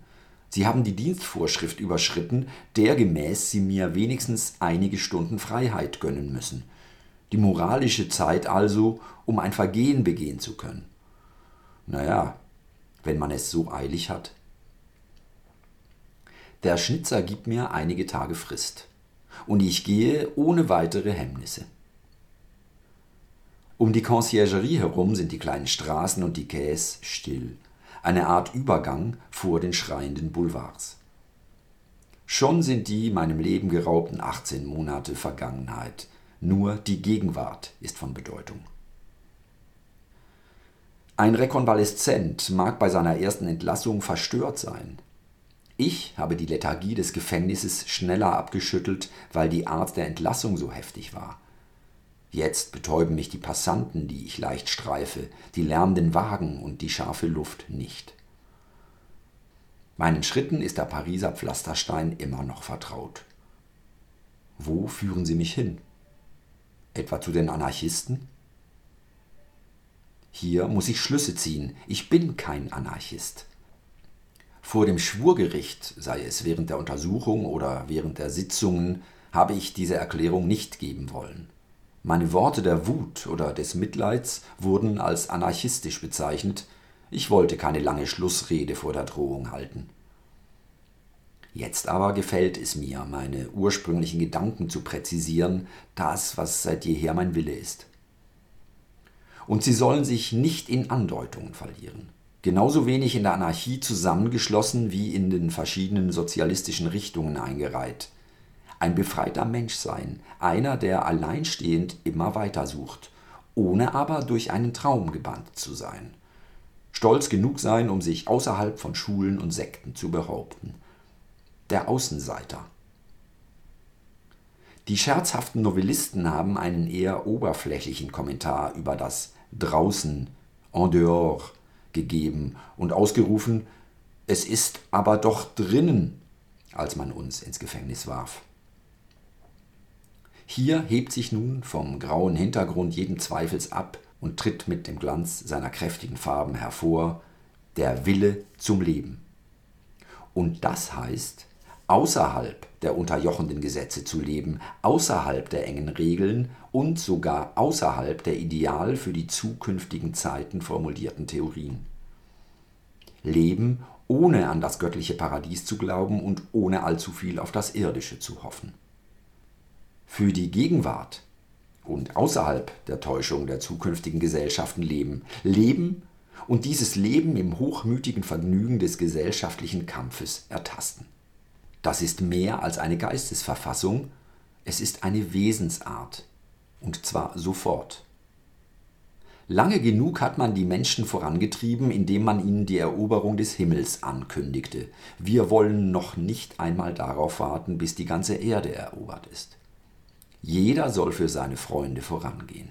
Speaker 1: Sie haben die Dienstvorschrift überschritten, der gemäß Sie mir wenigstens einige Stunden Freiheit gönnen müssen. Die moralische Zeit also, um ein Vergehen begehen zu können. Naja, wenn man es so eilig hat. Der Schnitzer gibt mir einige Tage Frist. Und ich gehe ohne weitere Hemmnisse. Um die Conciergerie herum sind die kleinen Straßen und die Quais still eine Art Übergang vor den schreienden Boulevards. Schon sind die meinem Leben geraubten 18 Monate Vergangenheit. Nur die Gegenwart ist von Bedeutung. Ein Rekonvaleszent mag bei seiner ersten Entlassung verstört sein. Ich habe die Lethargie des Gefängnisses schneller abgeschüttelt, weil die Art der Entlassung so heftig war. Jetzt betäuben mich die Passanten, die ich leicht streife, die lärmenden Wagen und die scharfe Luft nicht. Meinen Schritten ist der Pariser Pflasterstein immer noch vertraut. Wo führen sie mich hin? Etwa zu den Anarchisten? Hier muss ich Schlüsse ziehen. Ich bin kein Anarchist. Vor dem Schwurgericht, sei es während der Untersuchung oder während der Sitzungen, habe ich diese Erklärung nicht geben wollen. Meine Worte der Wut oder des Mitleids wurden als anarchistisch bezeichnet, ich wollte keine lange Schlussrede vor der Drohung halten. Jetzt aber gefällt es mir, meine ursprünglichen Gedanken zu präzisieren, das, was seit jeher mein Wille ist. Und sie sollen sich nicht in Andeutungen verlieren, genauso wenig in der Anarchie zusammengeschlossen wie in den verschiedenen sozialistischen Richtungen eingereiht, ein befreiter Mensch sein, einer, der alleinstehend immer weiter sucht, ohne aber durch einen Traum gebannt zu sein. Stolz genug sein, um sich außerhalb von Schulen und Sekten zu behaupten. Der Außenseiter. Die scherzhaften Novellisten haben einen eher oberflächlichen Kommentar über das draußen, en dehors, gegeben und ausgerufen, es ist aber doch drinnen, als man uns ins Gefängnis warf. Hier hebt sich nun vom grauen Hintergrund jeden Zweifels ab und tritt mit dem Glanz seiner kräftigen Farben hervor der Wille zum Leben. Und das heißt, außerhalb der unterjochenden Gesetze zu leben, außerhalb der engen Regeln und sogar außerhalb der ideal für die zukünftigen Zeiten formulierten Theorien. Leben ohne an das göttliche Paradies zu glauben und ohne allzu viel auf das Irdische zu hoffen für die Gegenwart und außerhalb der Täuschung der zukünftigen Gesellschaften leben. Leben und dieses Leben im hochmütigen Vergnügen des gesellschaftlichen Kampfes ertasten. Das ist mehr als eine Geistesverfassung, es ist eine Wesensart, und zwar sofort. Lange genug hat man die Menschen vorangetrieben, indem man ihnen die Eroberung des Himmels ankündigte. Wir wollen noch nicht einmal darauf warten, bis die ganze Erde erobert ist. Jeder soll für seine Freunde vorangehen.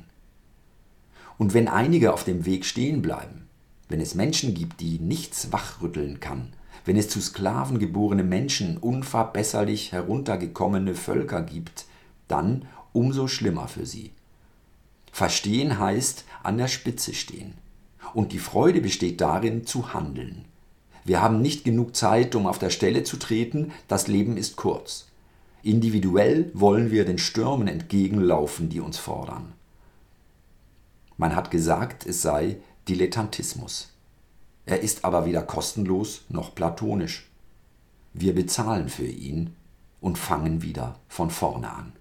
Speaker 1: Und wenn einige auf dem Weg stehen bleiben, wenn es Menschen gibt, die nichts wachrütteln kann, wenn es zu Sklaven geborene Menschen unverbesserlich heruntergekommene Völker gibt, dann umso schlimmer für sie. Verstehen heißt an der Spitze stehen. Und die Freude besteht darin, zu handeln. Wir haben nicht genug Zeit, um auf der Stelle zu treten, das Leben ist kurz. Individuell wollen wir den Stürmen entgegenlaufen, die uns fordern. Man hat gesagt, es sei Dilettantismus. Er ist aber weder kostenlos noch platonisch. Wir bezahlen für ihn und fangen wieder von vorne an.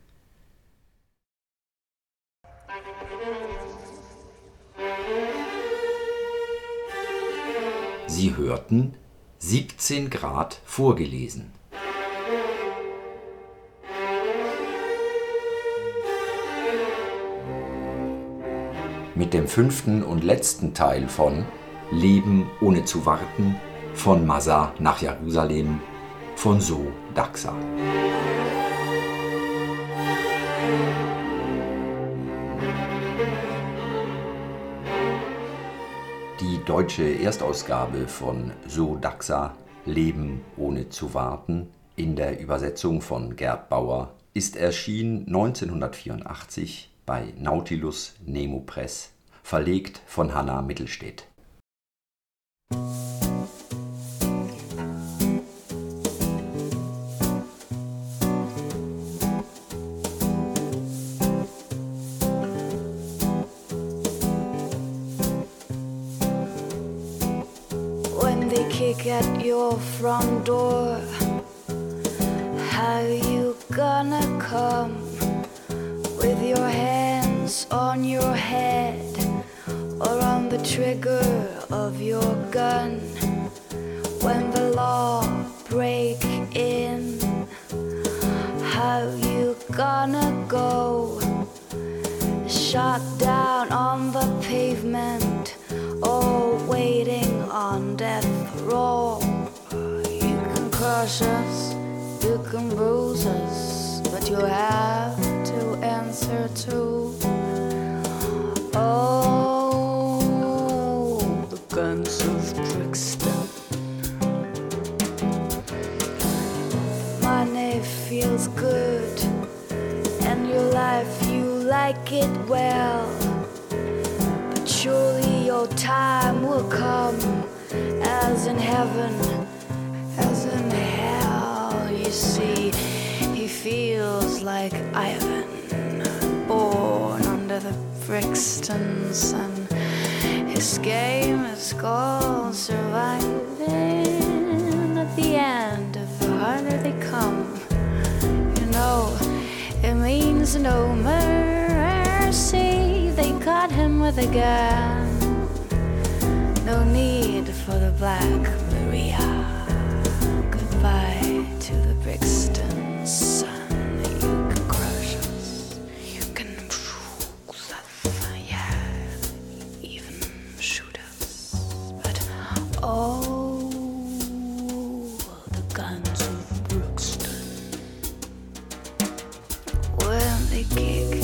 Speaker 1: Sie hörten 17 Grad vorgelesen. mit dem fünften und letzten Teil von Leben ohne zu warten von Masa nach Jerusalem von So Daxa. Die deutsche Erstausgabe von So Daxa Leben ohne zu warten in der Übersetzung von Gerd Bauer ist erschienen 1984 bei Nautilus Nemo Press, verlegt von Hanna Mittelstädt.
Speaker 2: When they kick at your front door, how you gonna come with your hands on your head or on the trigger of your gun? When the law break in, how you gonna go? Shot down on the pavement or waiting on death row. You can crush us, you can bruise us, but you have to answer to. Like it well. But surely your time will come, as in heaven, as in hell. You see, he feels like Ivan, born under the Brixton sun. His game is called surviving. At the end, of the harder they come, you know, it means no mercy. They caught him with a gun. No need for the Black Maria. Goodbye to the Brixton sun. You can crush us. You can. Yeah, even shoot us. But oh, the guns of Brixton. When they kick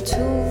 Speaker 2: too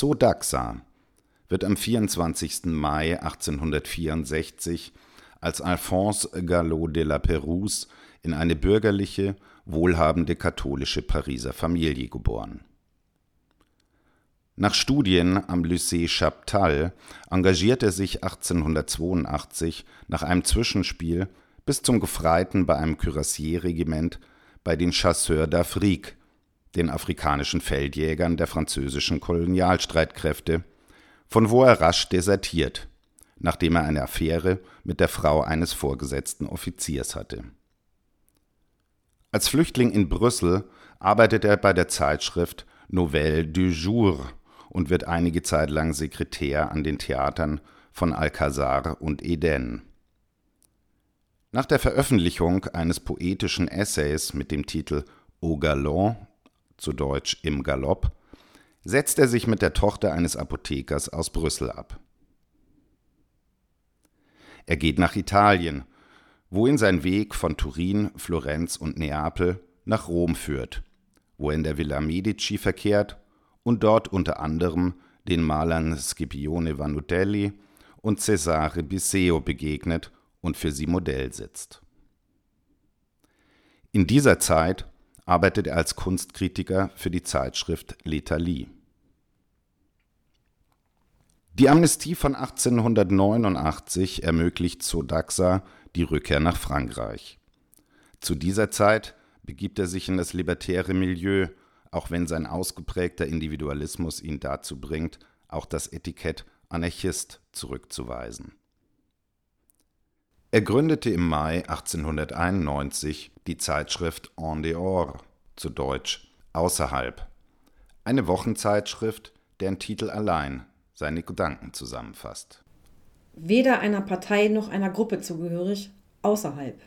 Speaker 3: Sodaxa wird am 24. Mai 1864 als Alphonse Gallo de la Pérouse in eine bürgerliche, wohlhabende katholische Pariser Familie geboren. Nach Studien am Lycée Chaptal engagiert er sich 1882 nach einem Zwischenspiel bis zum Gefreiten bei einem Kürassierregiment bei den Chasseurs d'Afrique, den afrikanischen Feldjägern der französischen Kolonialstreitkräfte, von wo er rasch desertiert, nachdem er eine Affäre mit der Frau eines vorgesetzten Offiziers hatte. Als Flüchtling in Brüssel arbeitet er bei der Zeitschrift Nouvelle du Jour und wird einige Zeit lang Sekretär an den Theatern von Alcazar und Eden. Nach der Veröffentlichung eines poetischen Essays mit dem Titel Au Galon, zu Deutsch Im Galopp, setzt er sich mit der Tochter eines Apothekers aus Brüssel ab. Er geht nach Italien, wohin sein Weg von Turin, Florenz und Neapel nach Rom führt, wo er in der Villa Medici verkehrt und dort unter anderem den Malern Scipione Vanutelli und Cesare Biseo begegnet und für sie Modell sitzt. In dieser Zeit arbeitet er als Kunstkritiker für die Zeitschrift L'Italie. Die Amnestie von 1889 ermöglicht Sodaxa die Rückkehr nach Frankreich. Zu dieser Zeit begibt er sich in das libertäre Milieu, auch wenn sein ausgeprägter Individualismus ihn dazu bringt, auch das Etikett Anarchist zurückzuweisen. Er gründete im Mai 1891 die Zeitschrift En dehors, zu Deutsch Außerhalb, eine Wochenzeitschrift, deren Titel allein seine Gedanken zusammenfasst.
Speaker 4: Weder einer Partei noch einer Gruppe zugehörig, außerhalb.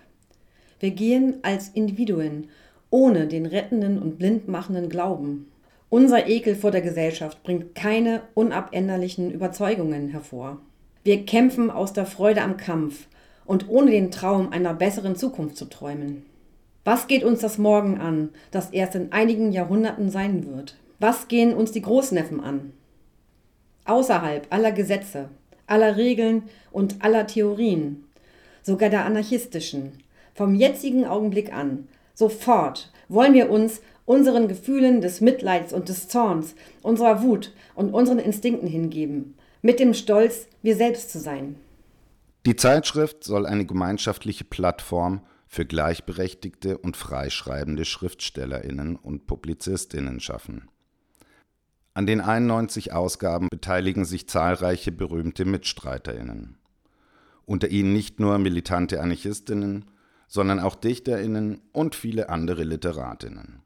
Speaker 4: Wir gehen als Individuen, ohne den rettenden und blindmachenden Glauben. Unser Ekel vor der Gesellschaft bringt keine unabänderlichen Überzeugungen hervor. Wir kämpfen aus der Freude am Kampf, und ohne den Traum einer besseren Zukunft zu träumen. Was geht uns das Morgen an, das erst in einigen Jahrhunderten sein wird? Was gehen uns die Großneffen an? Außerhalb aller Gesetze, aller Regeln und aller Theorien, sogar der anarchistischen, vom jetzigen Augenblick an, sofort wollen wir uns unseren Gefühlen des Mitleids und des Zorns, unserer Wut und unseren Instinkten hingeben, mit dem Stolz, wir selbst zu sein.
Speaker 3: Die Zeitschrift soll eine gemeinschaftliche Plattform für gleichberechtigte und freischreibende Schriftstellerinnen und Publizistinnen schaffen. An den 91 Ausgaben beteiligen sich zahlreiche berühmte Mitstreiterinnen. Unter ihnen nicht nur militante Anarchistinnen, sondern auch Dichterinnen und viele andere Literatinnen.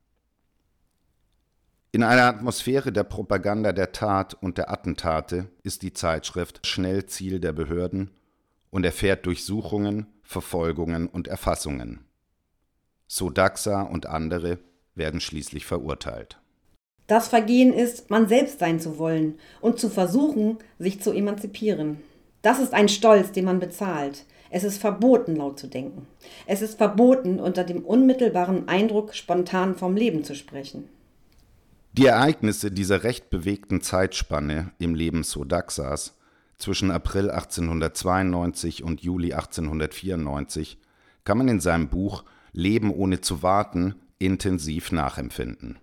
Speaker 3: In einer Atmosphäre der Propaganda der Tat und der Attentate ist die Zeitschrift schnell Ziel der Behörden und erfährt Durchsuchungen, Verfolgungen und Erfassungen. Sodaxa und andere werden schließlich verurteilt.
Speaker 4: Das Vergehen ist, man selbst sein zu wollen und zu versuchen, sich zu emanzipieren. Das ist ein Stolz, den man bezahlt. Es ist verboten, laut zu denken. Es ist verboten, unter dem unmittelbaren Eindruck spontan vom Leben zu sprechen.
Speaker 3: Die Ereignisse dieser recht bewegten Zeitspanne im Leben Sodaxas zwischen April 1892 und Juli 1894 kann man in seinem Buch Leben ohne zu warten intensiv nachempfinden.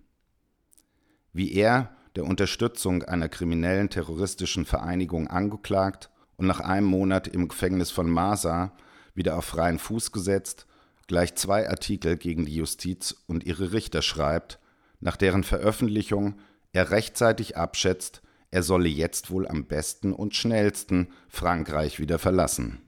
Speaker 3: Wie er der Unterstützung einer kriminellen terroristischen Vereinigung angeklagt und nach einem Monat im Gefängnis von Masa wieder auf freien Fuß gesetzt, gleich zwei Artikel gegen die Justiz und ihre Richter schreibt, nach deren Veröffentlichung er rechtzeitig abschätzt, er solle jetzt wohl am besten und schnellsten Frankreich wieder verlassen.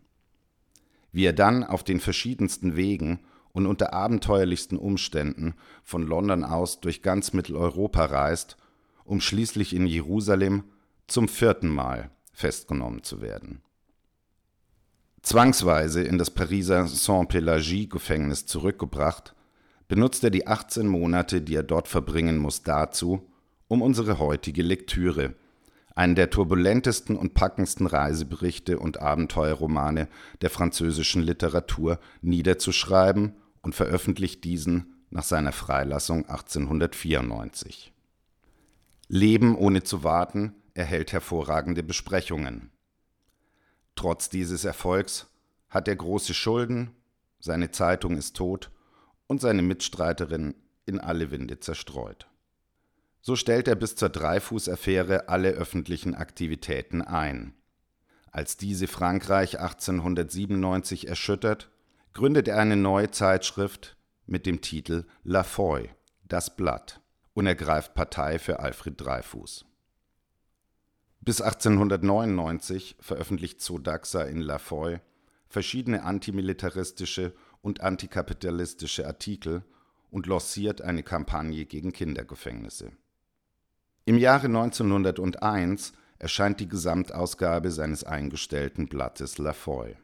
Speaker 3: Wie er dann auf den verschiedensten Wegen und unter abenteuerlichsten Umständen von London aus durch ganz Mitteleuropa reist, um schließlich in Jerusalem zum vierten Mal festgenommen zu werden. Zwangsweise in das Pariser Saint-Pélagie-Gefängnis zurückgebracht, benutzt er die 18 Monate, die er dort verbringen muss, dazu, um unsere heutige Lektüre einen der turbulentesten und packendsten Reiseberichte und Abenteuerromane der französischen Literatur, niederzuschreiben und veröffentlicht diesen nach seiner Freilassung 1894. Leben ohne zu warten erhält hervorragende Besprechungen. Trotz dieses Erfolgs hat er große Schulden, seine Zeitung ist tot und seine Mitstreiterin in alle Winde zerstreut. So stellt er bis zur Dreyfus-Affäre alle öffentlichen Aktivitäten ein. Als diese Frankreich 1897 erschüttert, gründet er eine neue Zeitschrift mit dem Titel La Foy, das Blatt, und ergreift Partei für Alfred Dreyfus. Bis 1899 veröffentlicht Zodaxa in La Foy verschiedene antimilitaristische und antikapitalistische Artikel und lanciert eine Kampagne gegen Kindergefängnisse. Im Jahre 1901 erscheint die Gesamtausgabe seines eingestellten Blattes La Foy.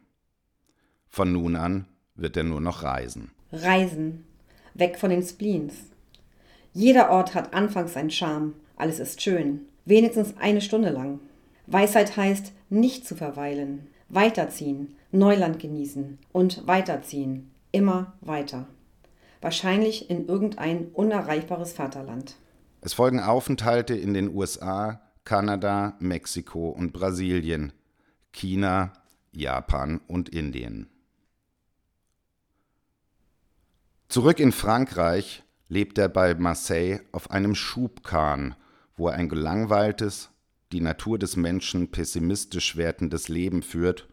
Speaker 3: Von nun an wird er nur noch reisen.
Speaker 4: Reisen. Weg von den Spleens. Jeder Ort hat anfangs einen Charme. Alles ist schön. Wenigstens eine Stunde lang. Weisheit heißt, nicht zu verweilen. Weiterziehen. Neuland genießen. Und weiterziehen. Immer weiter. Wahrscheinlich in irgendein unerreichbares Vaterland.
Speaker 3: Es folgen Aufenthalte in den USA, Kanada, Mexiko und Brasilien, China, Japan und Indien. Zurück in Frankreich lebt er bei Marseille auf einem Schubkahn, wo er ein gelangweiltes, die Natur des Menschen pessimistisch wertendes Leben führt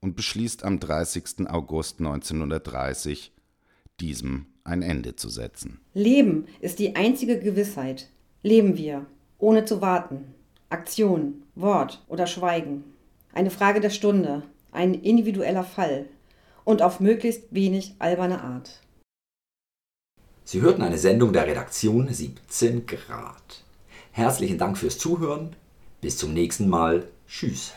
Speaker 3: und beschließt am 30. August 1930, diesem ein Ende zu setzen.
Speaker 4: Leben ist die einzige Gewissheit. Leben wir, ohne zu warten. Aktion, Wort oder Schweigen. Eine Frage der Stunde, ein individueller Fall und auf möglichst wenig alberne Art.
Speaker 1: Sie hörten eine Sendung der Redaktion 17 Grad. Herzlichen Dank fürs Zuhören. Bis zum nächsten Mal. Tschüss.